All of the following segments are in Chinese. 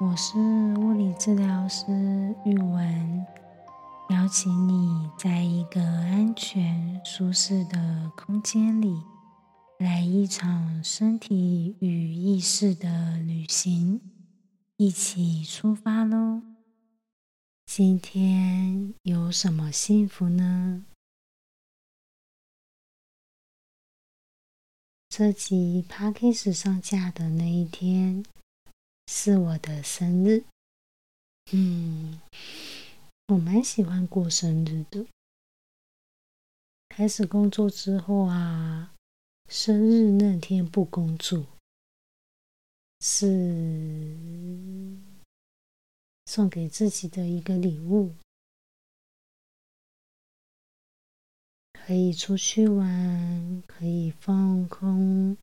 我是物理治疗师玉文，邀请你在一个安全、舒适的空间里，来一场身体与意识的旅行，一起出发喽！今天有什么幸福呢？这集 p a c k a g e 上架的那一天是我的生日。嗯，我蛮喜欢过生日的。开始工作之后啊，生日那天不工作，是送给自己的一个礼物。可以出去玩，可以放空，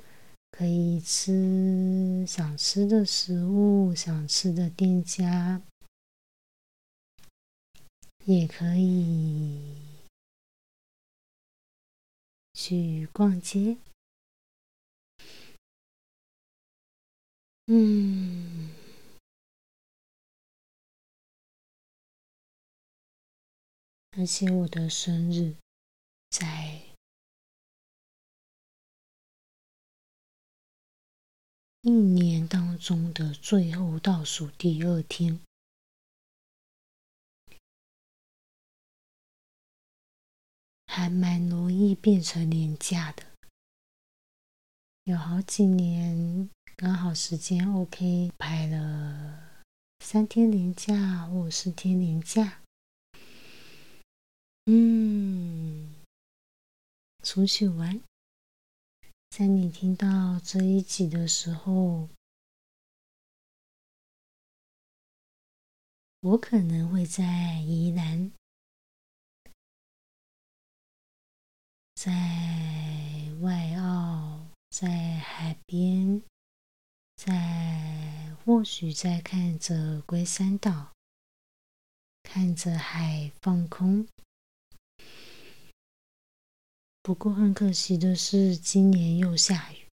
可以吃想吃的食物，想吃的店家，也可以去逛街。嗯，而且我的生日。在一年当中的最后倒数第二天，还蛮容易变成廉价的。有好几年刚好时间 OK，排了三天年假或四天年假，嗯。出去玩，在你听到这一集的时候，我可能会在宜兰，在外澳，在海边，在或许在看着龟山岛，看着海放空。不过很可惜的是，今年又下雨。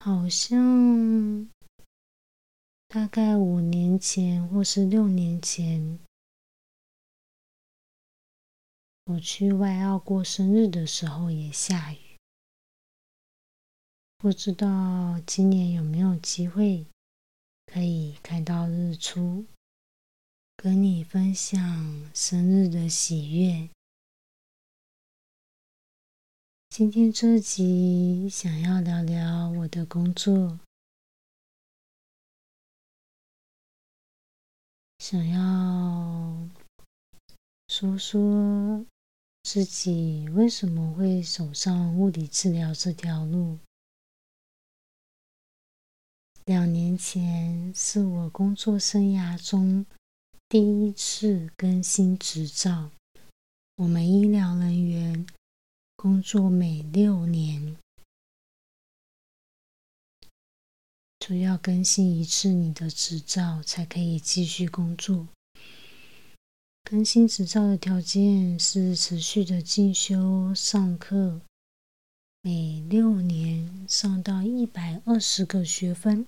好像大概五年前或是六年前，我去外澳过生日的时候也下雨。不知道今年有没有机会可以看到日出。跟你分享生日的喜悦。今天这集想要聊聊我的工作，想要说说自己为什么会走上物理治疗这条路。两年前是我工作生涯中。第一次更新执照，我们医疗人员工作每六年就要更新一次你的执照，才可以继续工作。更新执照的条件是持续的进修上课，每六年上到一百二十个学分，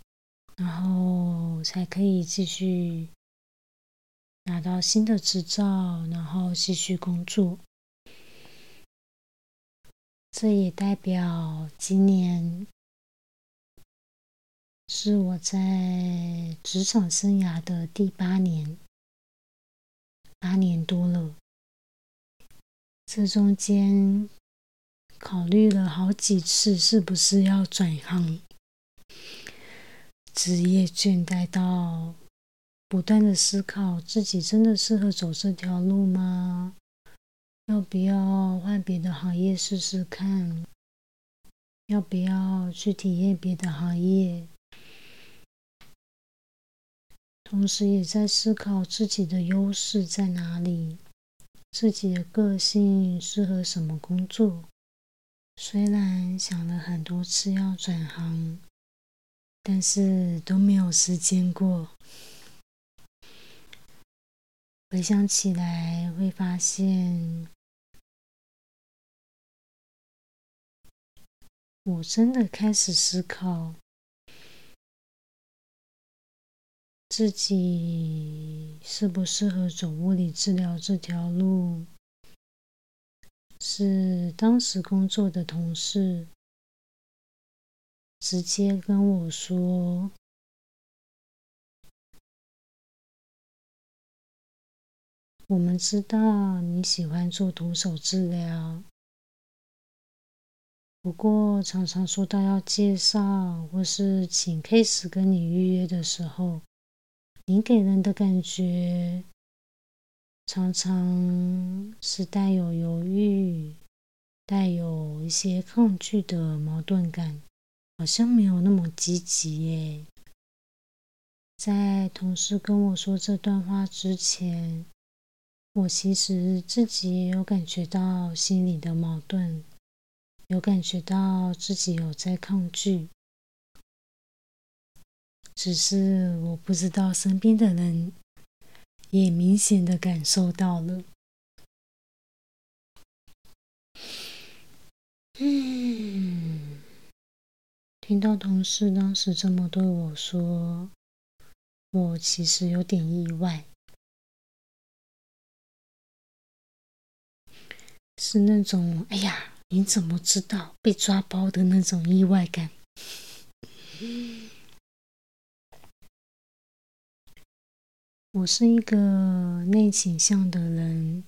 然后才可以继续。拿到新的执照，然后继续工作。这也代表今年是我在职场生涯的第八年，八年多了。这中间考虑了好几次，是不是要转行？职业倦怠到。不断的思考自己真的适合走这条路吗？要不要换别的行业试试看？要不要去体验别的行业？同时也在思考自己的优势在哪里，自己的个性适合什么工作。虽然想了很多次要转行，但是都没有时间过。回想起来，会发现我真的开始思考自己适不适合走物理治疗这条路。是当时工作的同事直接跟我说：“我们知道你喜欢做徒手治疗。”不过，常常说到要介绍或是请 case 跟你预约的时候，你给人的感觉常常是带有犹豫、带有一些抗拒的矛盾感，好像没有那么积极耶。在同事跟我说这段话之前，我其实自己也有感觉到心里的矛盾。有感觉到自己有在抗拒，只是我不知道身边的人也明显的感受到了。嗯，听到同事当时这么对我说，我其实有点意外，是那种哎呀。你怎么知道被抓包的那种意外感？我是一个内倾向的人，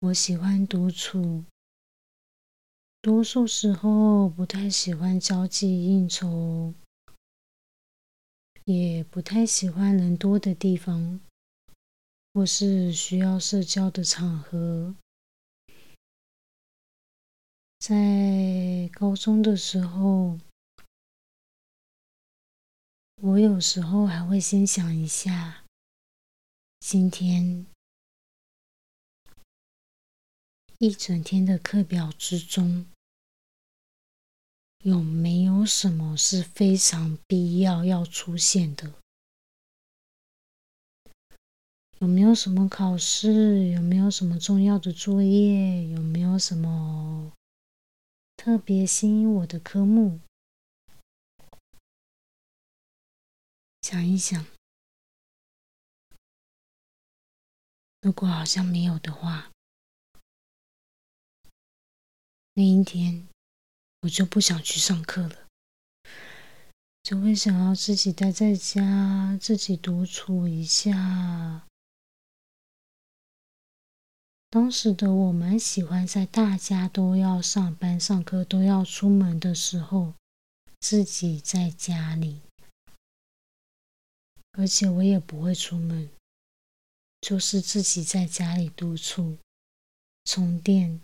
我喜欢独处，多数时候不太喜欢交际应酬，也不太喜欢人多的地方，或是需要社交的场合。在高中的时候，我有时候还会先想一下，今天一整天的课表之中，有没有什么是非常必要要出现的？有没有什么考试？有没有什么重要的作业？有没有什么？特别吸引我的科目，想一想，如果好像没有的话，那一天我就不想去上课了，就会想要自己待在家，自己独处一下。当时的我蛮喜欢在大家都要上班、上课、都要出门的时候，自己在家里，而且我也不会出门，就是自己在家里独处、充电，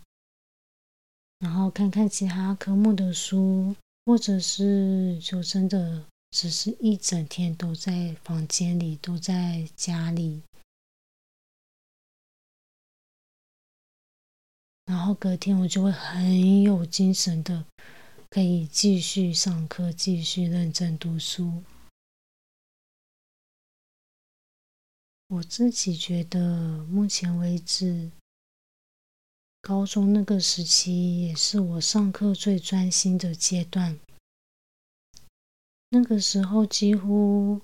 然后看看其他科目的书，或者是就真的只是一整天都在房间里，都在家里。然后隔天我就会很有精神的，可以继续上课，继续认真读书。我自己觉得，目前为止，高中那个时期也是我上课最专心的阶段。那个时候几乎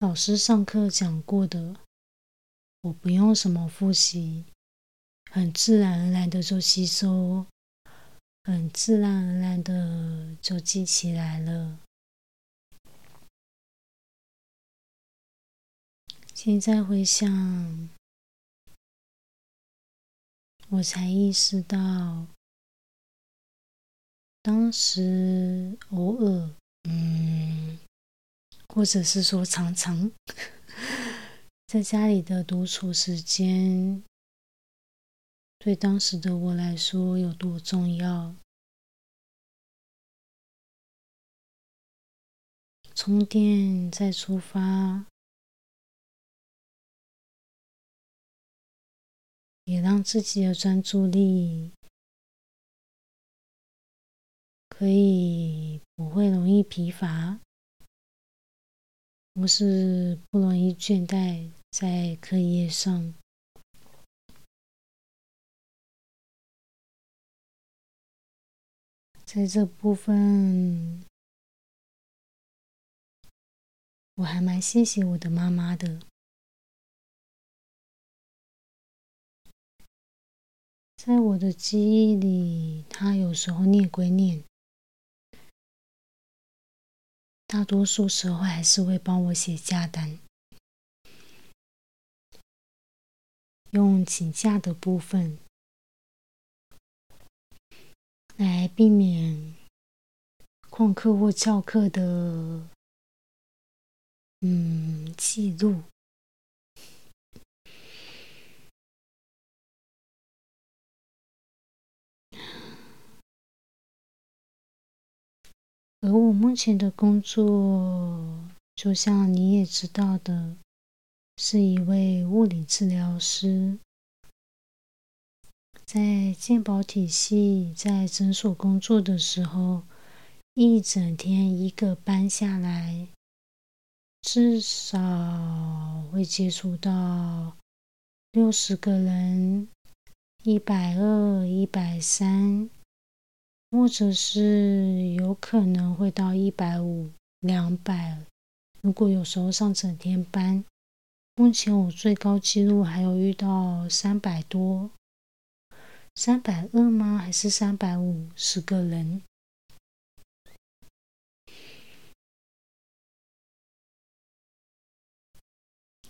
老师上课讲过的，我不用什么复习。很自然而然的就吸收，很自然而然的就记起来了。现在回想，我才意识到，当时偶尔，嗯，或者是说常常，在家里的独处时间。对当时的我来说有多重要？充电再出发，也让自己的专注力可以不会容易疲乏，或是不容易倦怠在课业上。在这部分，我还蛮谢谢我的妈妈的。在我的记忆里，她有时候念归念，大多数时候还是会帮我写假单。用请假的部分来避免旷课或翘课的嗯记录，而我目前的工作，就像你也知道的。是一位物理治疗师，在健保体系在诊所工作的时候，一整天一个班下来，至少会接触到六十个人，一百二、一百三，或者是有可能会到一百五、两百。如果有时候上整天班。目前我最高记录还有遇到三百多，三百二吗？还是三百五十个人？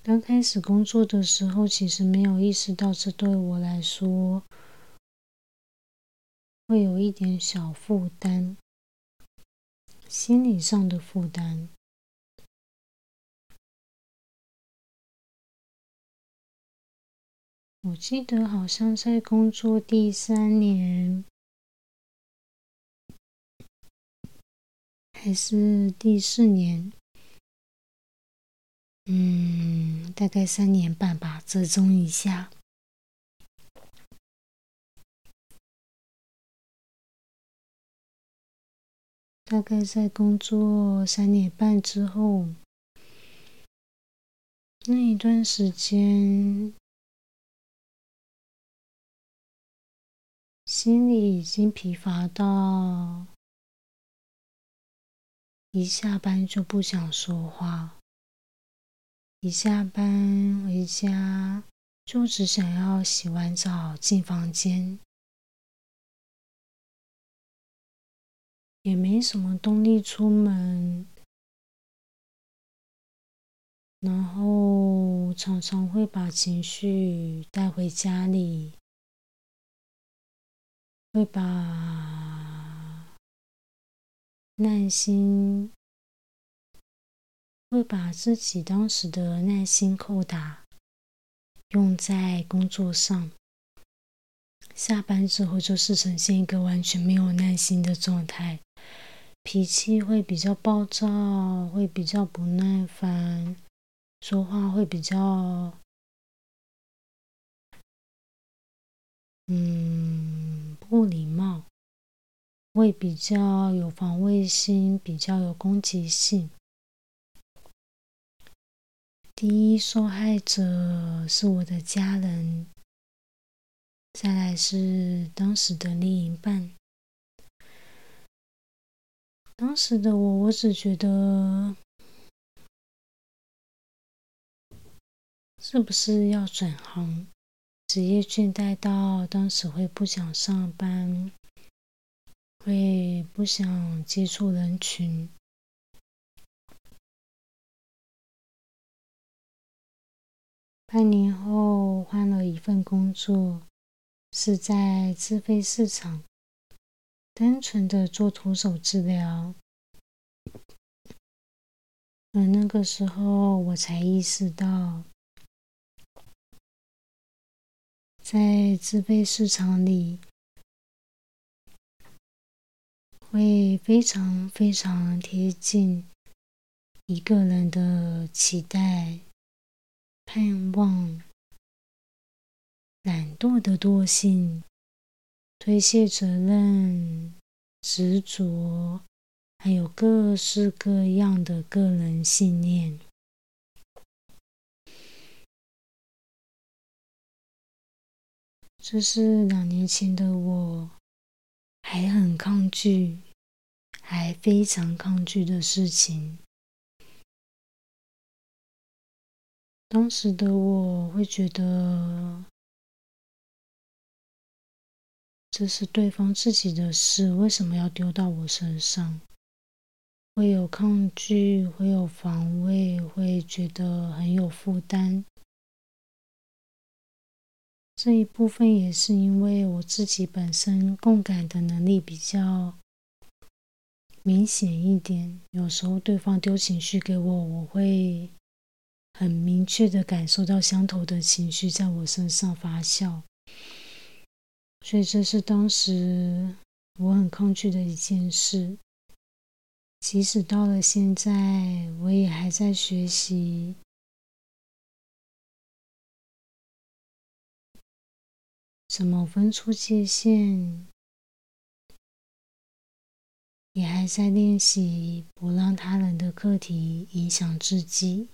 刚开始工作的时候，其实没有意识到这对我来说会有一点小负担，心理上的负担。我记得好像在工作第三年，还是第四年，嗯，大概三年半吧，折中一下。大概在工作三年半之后，那一段时间。心里已经疲乏到一下班就不想说话，一下班回家就只想要洗完澡进房间，也没什么动力出门，然后常常会把情绪带回家里。会把耐心，会把自己当时的耐心扣打用在工作上。下班之后就是呈现一个完全没有耐心的状态，脾气会比较暴躁，会比较不耐烦，说话会比较，嗯。不礼貌，会比较有防卫心，比较有攻击性。第一受害者是我的家人，再来是当时的另一半。当时的我，我只觉得是不是要转行？职业倦怠到当时会不想上班，会不想接触人群。半年后换了一份工作，是在自费市场，单纯的做徒手治疗。而那个时候我才意识到。在自费市场里，会非常非常贴近一个人的期待、盼望、懒惰的惰性、推卸责任、执着，还有各式各样的个人信念。这是两年前的我，还很抗拒，还非常抗拒的事情。当时的我会觉得，这是对方自己的事，为什么要丢到我身上？会有抗拒，会有防卫，会觉得很有负担。这一部分也是因为我自己本身共感的能力比较明显一点，有时候对方丢情绪给我，我会很明确的感受到相同的情绪在我身上发酵，所以这是当时我很抗拒的一件事。即使到了现在，我也还在学习怎么分出界限，也还在练习不让他人的课题影响自己。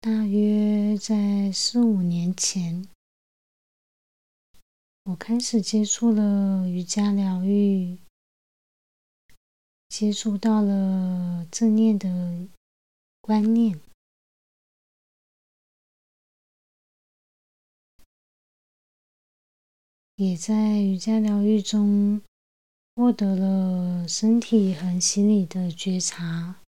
大约在四五年前，我开始接触了瑜伽疗愈，接触到了正念的观念，也在瑜伽疗愈中获得了身体和心理的觉察。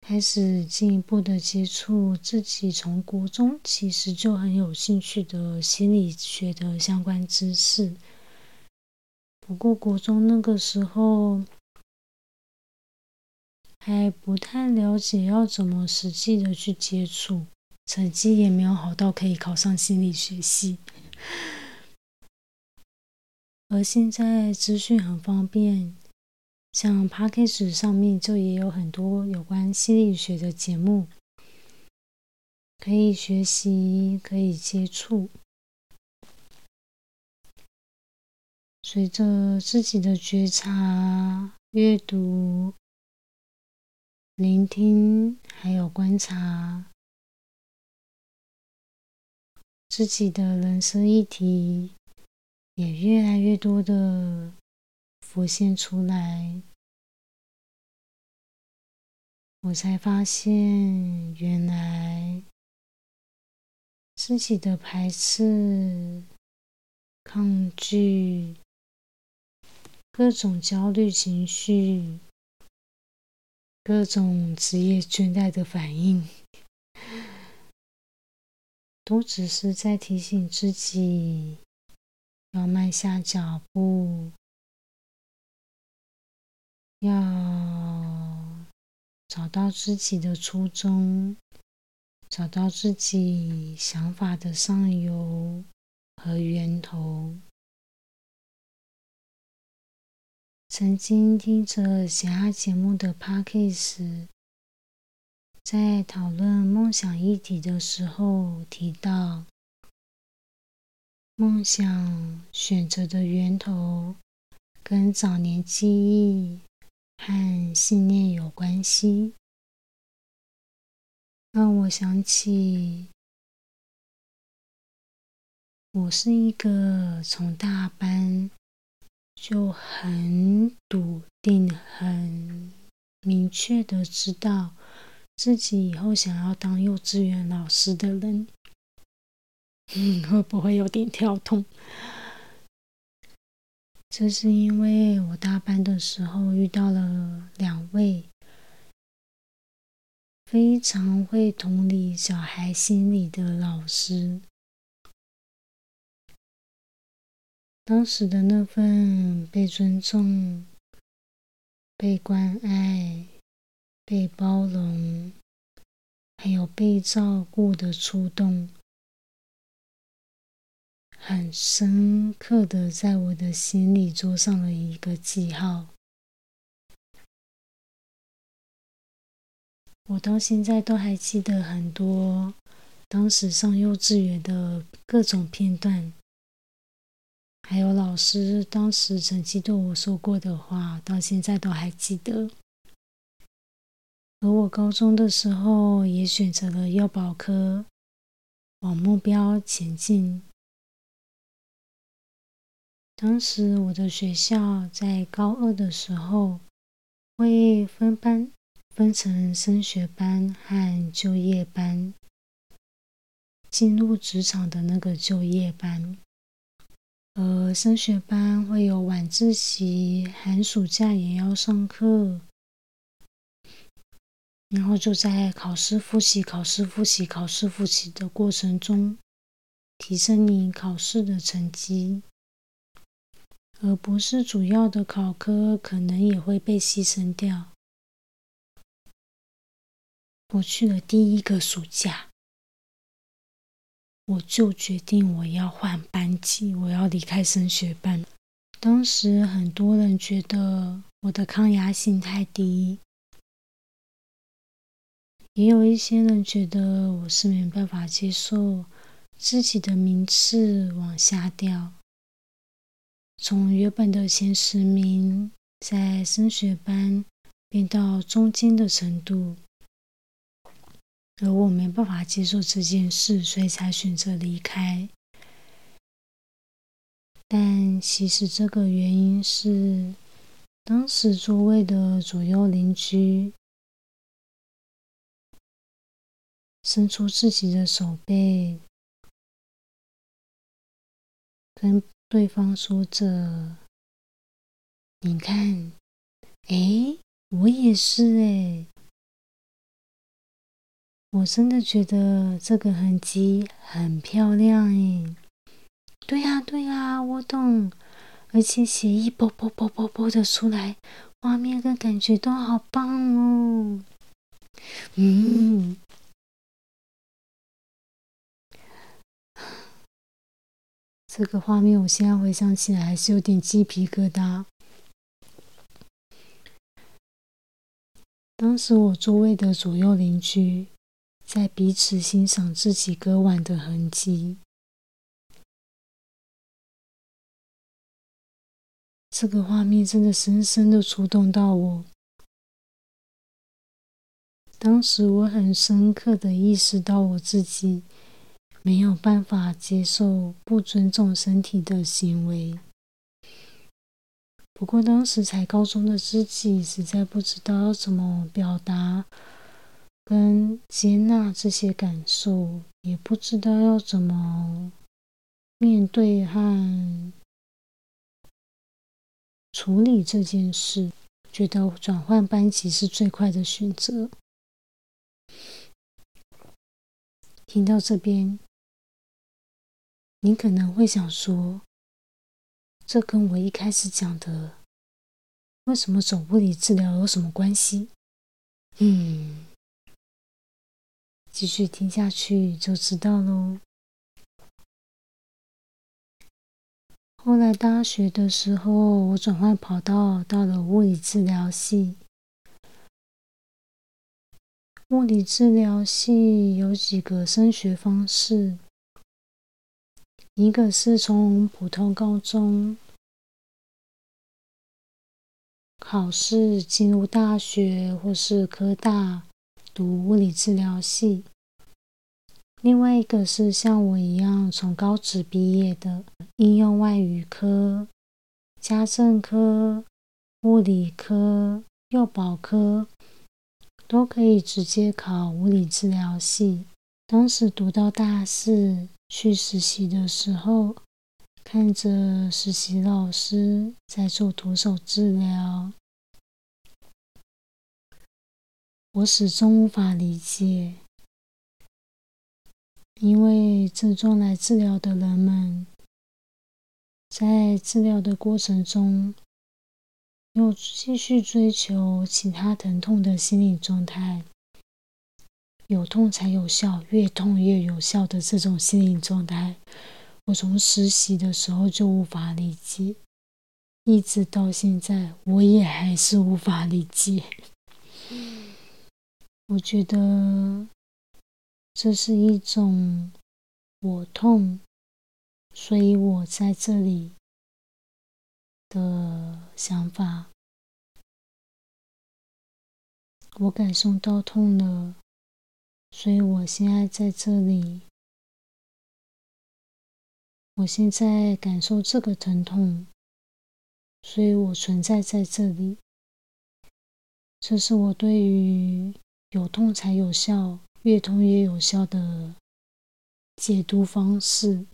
开始进一步的接触自己从国中其实就很有兴趣的心理学的相关知识。不过国中那个时候还不太了解要怎么实际的去接触，成绩也没有好到可以考上心理学系。而现在资讯很方便。像 p a c k a g e 上面就也有很多有关心理学的节目，可以学习，可以接触。随着自己的觉察、阅读、聆听，还有观察自己的人生议题，也越来越多的。浮现出来，我才发现，原来自己的排斥、抗拒、各种焦虑情绪、各种职业倦怠的反应，都只是在提醒自己要慢下脚步。要找到自己的初衷，找到自己想法的上游和源头。曾经听着其他节目的 p a c k a g e 在讨论梦想议题的时候提到，梦想选择的源头跟早年记忆。和信念有关系，让我想起，我是一个从大班就很笃定、很明确的知道自己以后想要当幼稚园老师的人。嗯，会不会有点跳痛？这是因为我大班的时候遇到了两位非常会同理小孩心理的老师。当时的那份被尊重、被关爱、被包容，还有被照顾的触动。很深刻的在我的心里做上了一个记号。我到现在都还记得很多当时上幼稚园的各种片段，还有老师当时曾经对我说过的话，到现在都还记得。而我高中的时候也选择了药保科，往目标前进。当时我的学校在高二的时候会分班，分成升学班和就业班。进入职场的那个就业班，呃，升学班会有晚自习，寒暑假也要上课。然后就在考试复习、考试复习、考试复习的过程中，提升你考试的成绩，而不是主要的考科可能也会被牺牲掉。我去了第一个暑假，我就决定我要换班级，我要离开升学班。当时很多人觉得我的抗压性太低。也有一些人觉得我是没办法接受自己的名次往下掉，从原本的前十名在升学班变到中间的程度，而我没办法接受这件事，所以才选择离开。但其实这个原因是当时座位的左右邻居。伸出自己的手背，跟对方说着：“你看，哎，我也是哎，我真的觉得这个痕迹很漂亮诶。对呀，对呀，我懂，而且血液啵啵啵啵啵的出来，画面跟感觉都好棒哦。嗯。”这个画面，我现在回想起来还是有点鸡皮疙瘩。当时我座位的左右邻居在彼此欣赏自己割腕的痕迹，这个画面真的深深的触动到我。当时我很深刻的意识到我自己。没有办法接受不尊重身体的行为。不过当时才高中的自己实在不知道要怎么表达跟接纳这些感受，也不知道要怎么面对和处理这件事，觉得转换班级是最快的选择。听到这边。你可能会想说，这跟我一开始讲的为什么走物理治疗有什么关系？嗯，继续听下去就知道喽。后来大学的时候，我转换跑道到了物理治疗系。物理治疗系有几个升学方式。一个是从普通高中考试进入大学或是科大读物理治疗系，另外一个是像我一样从高职毕业的应用外语科、家政科、物理科、幼保科，都可以直接考物理治疗系。当时读到大四。去实习的时候，看着实习老师在做徒手治疗，我始终无法理解，因为症状来治疗的人们，在治疗的过程中，又继续追求其他疼痛的心理状态。有痛才有效，越痛越有效的这种心理状态，我从实习的时候就无法理解，一直到现在，我也还是无法理解。我觉得这是一种我痛，所以我在这里的想法。我感受到痛了，所以我现在在这里。我现在感受这个疼痛，所以我存在在这里。这是我对于有痛才有效，越痛越有效的解读方式。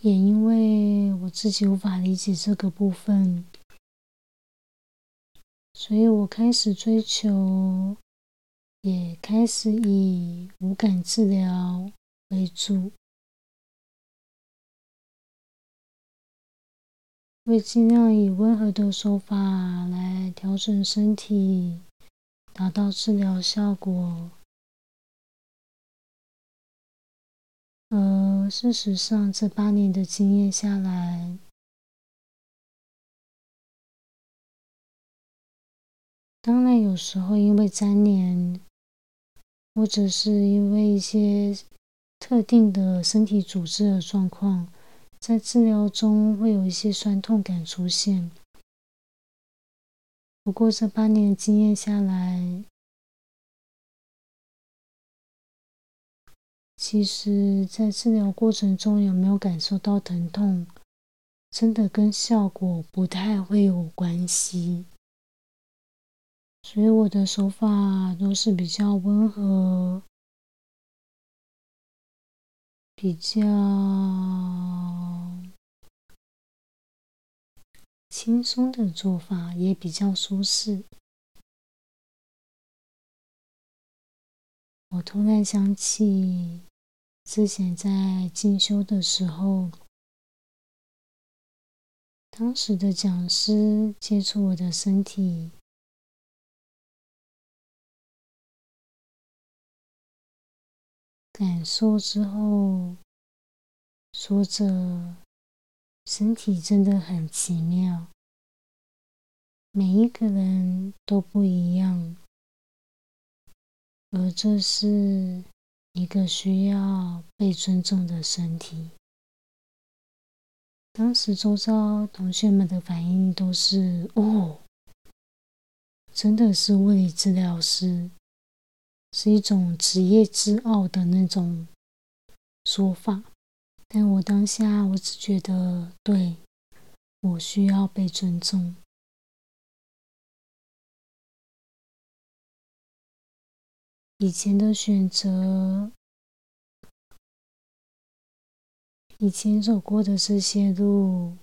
也因为我自己无法理解这个部分，所以我开始追求，也开始以无感治疗为主。会尽量以温和的手法来调整身体，达到治疗效果。而事实上，这八年的经验下来，当然有时候因为粘连，或者是因为一些特定的身体组织的状况。在治疗中会有一些酸痛感出现，不过这八年经验下来，其实，在治疗过程中有没有感受到疼痛，真的跟效果不太会有关系。所以我的手法都是比较温和。比较轻松的做法，也比较舒适。我突然想起之前在进修的时候，当时的讲师接触我的身体。感受之后，说着，身体真的很奇妙，每一个人都不一样，而这是一个需要被尊重的身体。当时周遭同学们的反应都是：“哦，真的是物理治疗师。”是一种职业之傲的那种说法，但我当下我只觉得，对我需要被尊重。以前的选择，以前走过的这些路。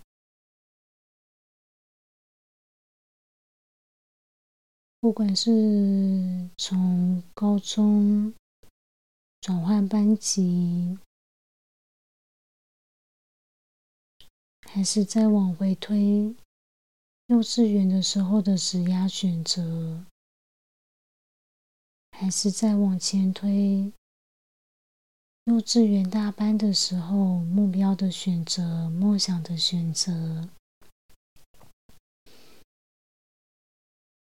不管是从高中转换班级，还是再往回推幼稚园的时候的职压选择，还是再往前推幼稚园大班的时候目标的选择、梦想的选择。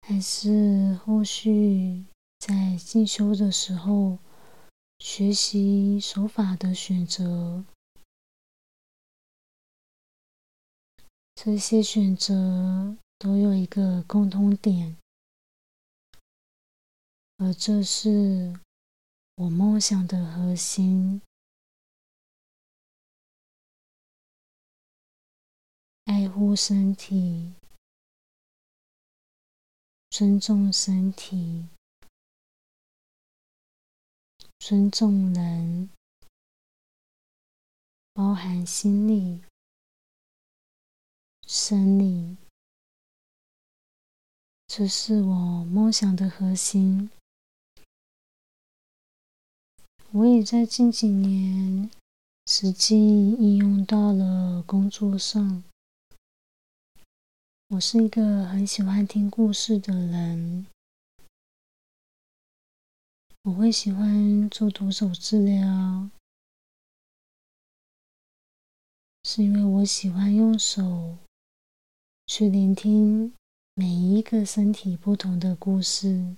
还是后续在进修的时候学习手法的选择，这些选择都有一个共通点，而这是我梦想的核心：爱护身体。尊重身体，尊重人，包含心理、生理，这是我梦想的核心。我也在近几年实际应用到了工作上。我是一个很喜欢听故事的人，我会喜欢做徒手治疗，是因为我喜欢用手去聆听每一个身体不同的故事，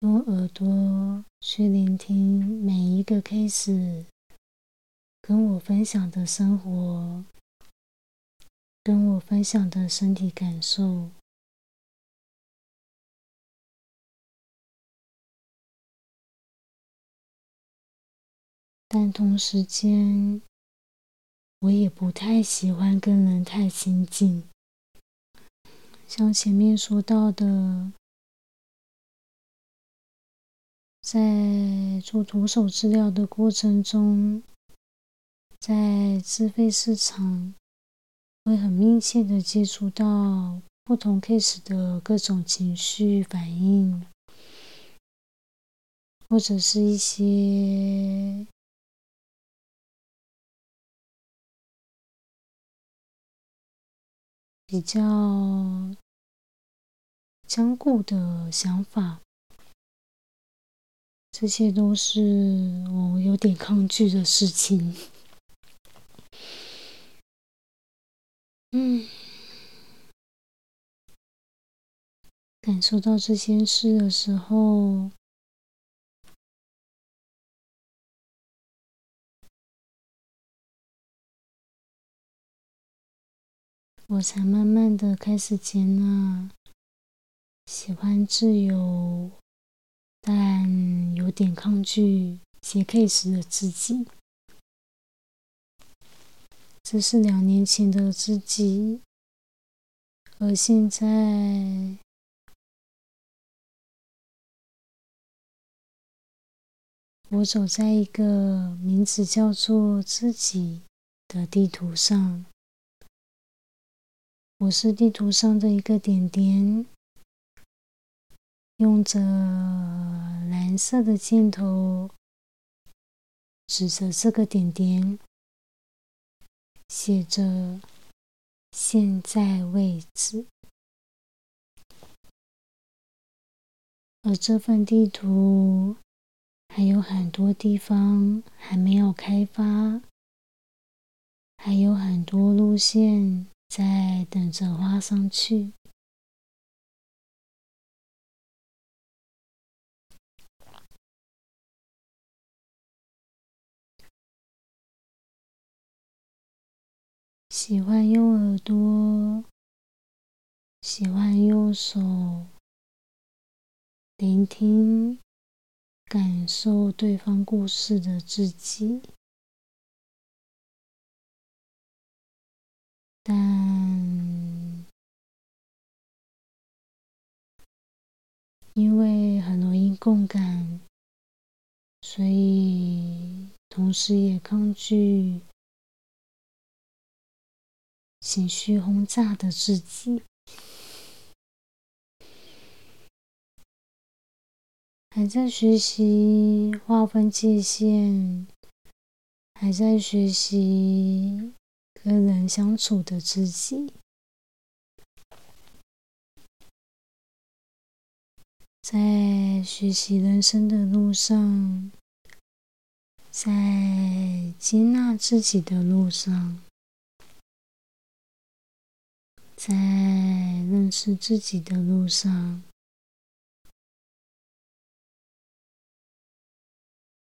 用耳朵去聆听每一个 case 跟我分享的生活。跟我分享的身体感受。但同时间，我也不太喜欢跟人太亲近。像前面说到的，在做徒手治疗的过程中，在自费市场，会很密切的接触到不同 case 的各种情绪反应，或者是一些。比较坚固的想法，这些都是我有点抗拒的事情。嗯，感受到这些事的时候。我才慢慢的开始接纳喜欢自由，但有点抗拒接 case 的自己。这是两年前的自己，而现在，我走在一个名字叫做自己的地图上。我是地图上的一个点点，用着蓝色的箭头指着这个点点，写着“现在位置”。而这份地图还有很多地方还没有开发，还有很多路线。在等着画上去。喜欢用耳朵，喜欢用手聆听、感受对方故事的自己。但因为很容易共感，所以同时也抗拒情绪轰炸的自己，还在学习划分界限，还在学习。跟人相处的自己，在学习人生的路上，在接纳自己的路上，在认识自己的路上，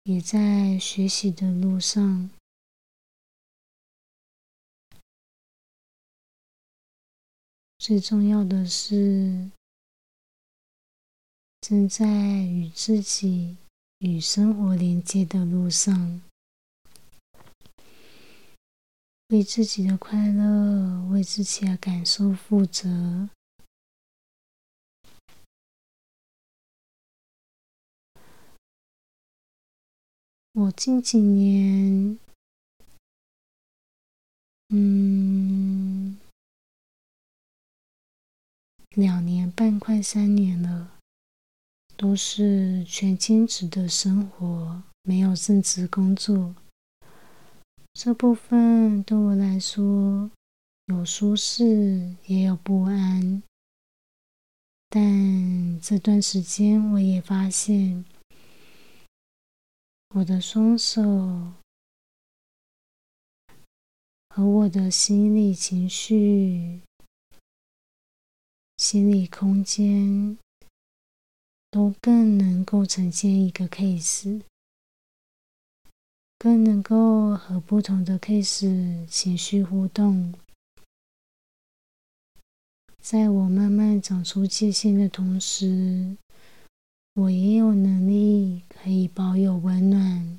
也在学习的路上。最重要的是，正在与自己、与生活连接的路上，为自己的快乐、为自己的感受负责。我近几年，嗯。两年半，快三年了，都是全兼职的生活，没有正职工作。这部分对我来说有舒适，也有不安。但这段时间，我也发现，我的双手和我的心理情绪。心理空间都更能够呈现一个 case，更能够和不同的 case 情绪互动，在我慢慢长出界限的同时，我也有能力可以保有温暖。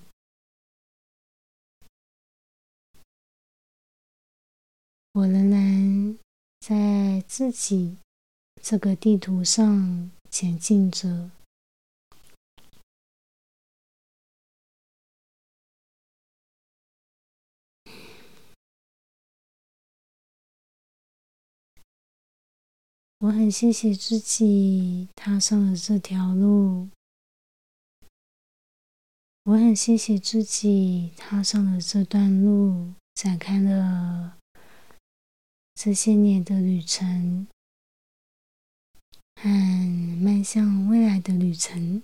我仍然在自己这个地图上前进着。我很谢谢自己踏上了这条路，我很谢谢自己踏上了这段路，展开了这些年的旅程，和迈向未来的旅程。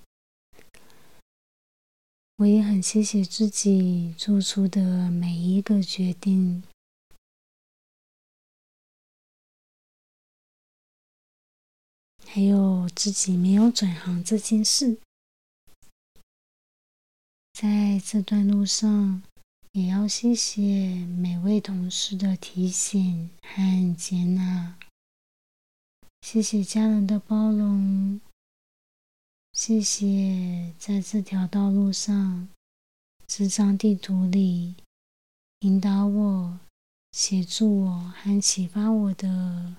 我也很谢谢自己做出的每一个决定。还有自己没有转行这件事，在这段路上，也要谢谢每位同事的提醒和接纳，谢谢家人的包容，谢谢在这条道路上，这张地图里引导我、协助我和启发我的。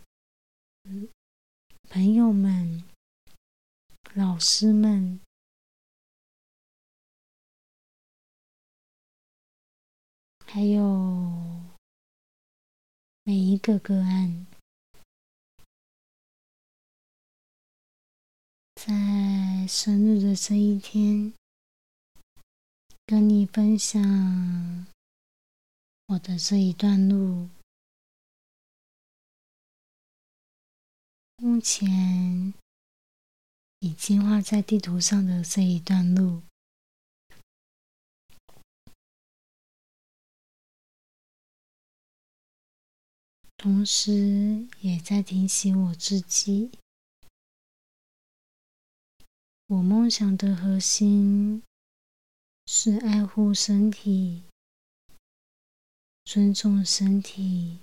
朋友们、老师们，还有每一个个案，在生日的这一天，跟你分享我的这一段路。目前已经画在地图上的这一段路，同时也在提醒我自己：我梦想的核心是爱护身体、尊重身体、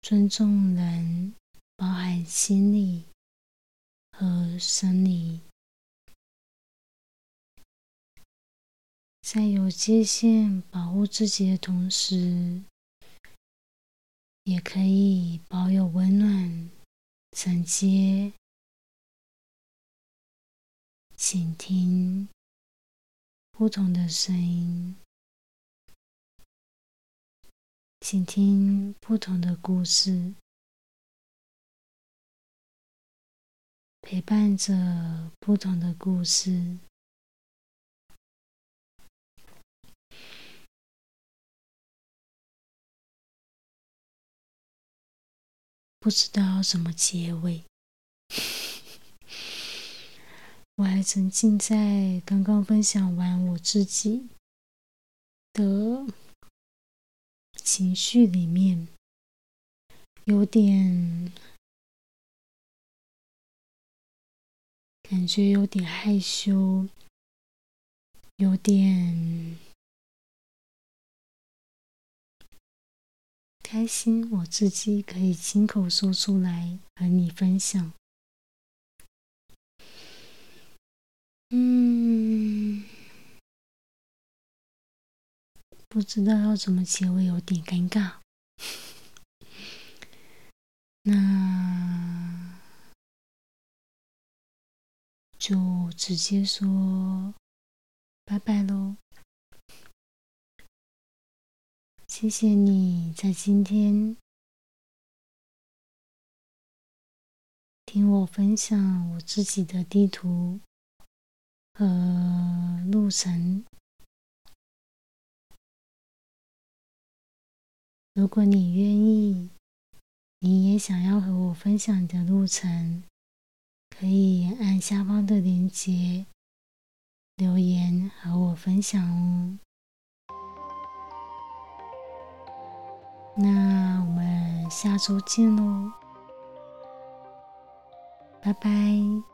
尊重人。包含心理和生理，在有界限保护自己的同时，也可以保有温暖、承接、倾听不同的声音，倾听不同的故事。陪伴着不同的故事，不知道怎么结尾。我还沉浸在刚刚分享完我自己的情绪里面，有点。感觉有点害羞，有点开心，我自己可以亲口说出来和你分享。嗯，不知道要怎么结尾，有点尴尬。那。就直接说拜拜喽！谢谢你在今天听我分享我自己的地图和路程。如果你愿意，你也想要和我分享你的路程。可以按下方的链接留言和我分享哦。那我们下周见喽，拜拜。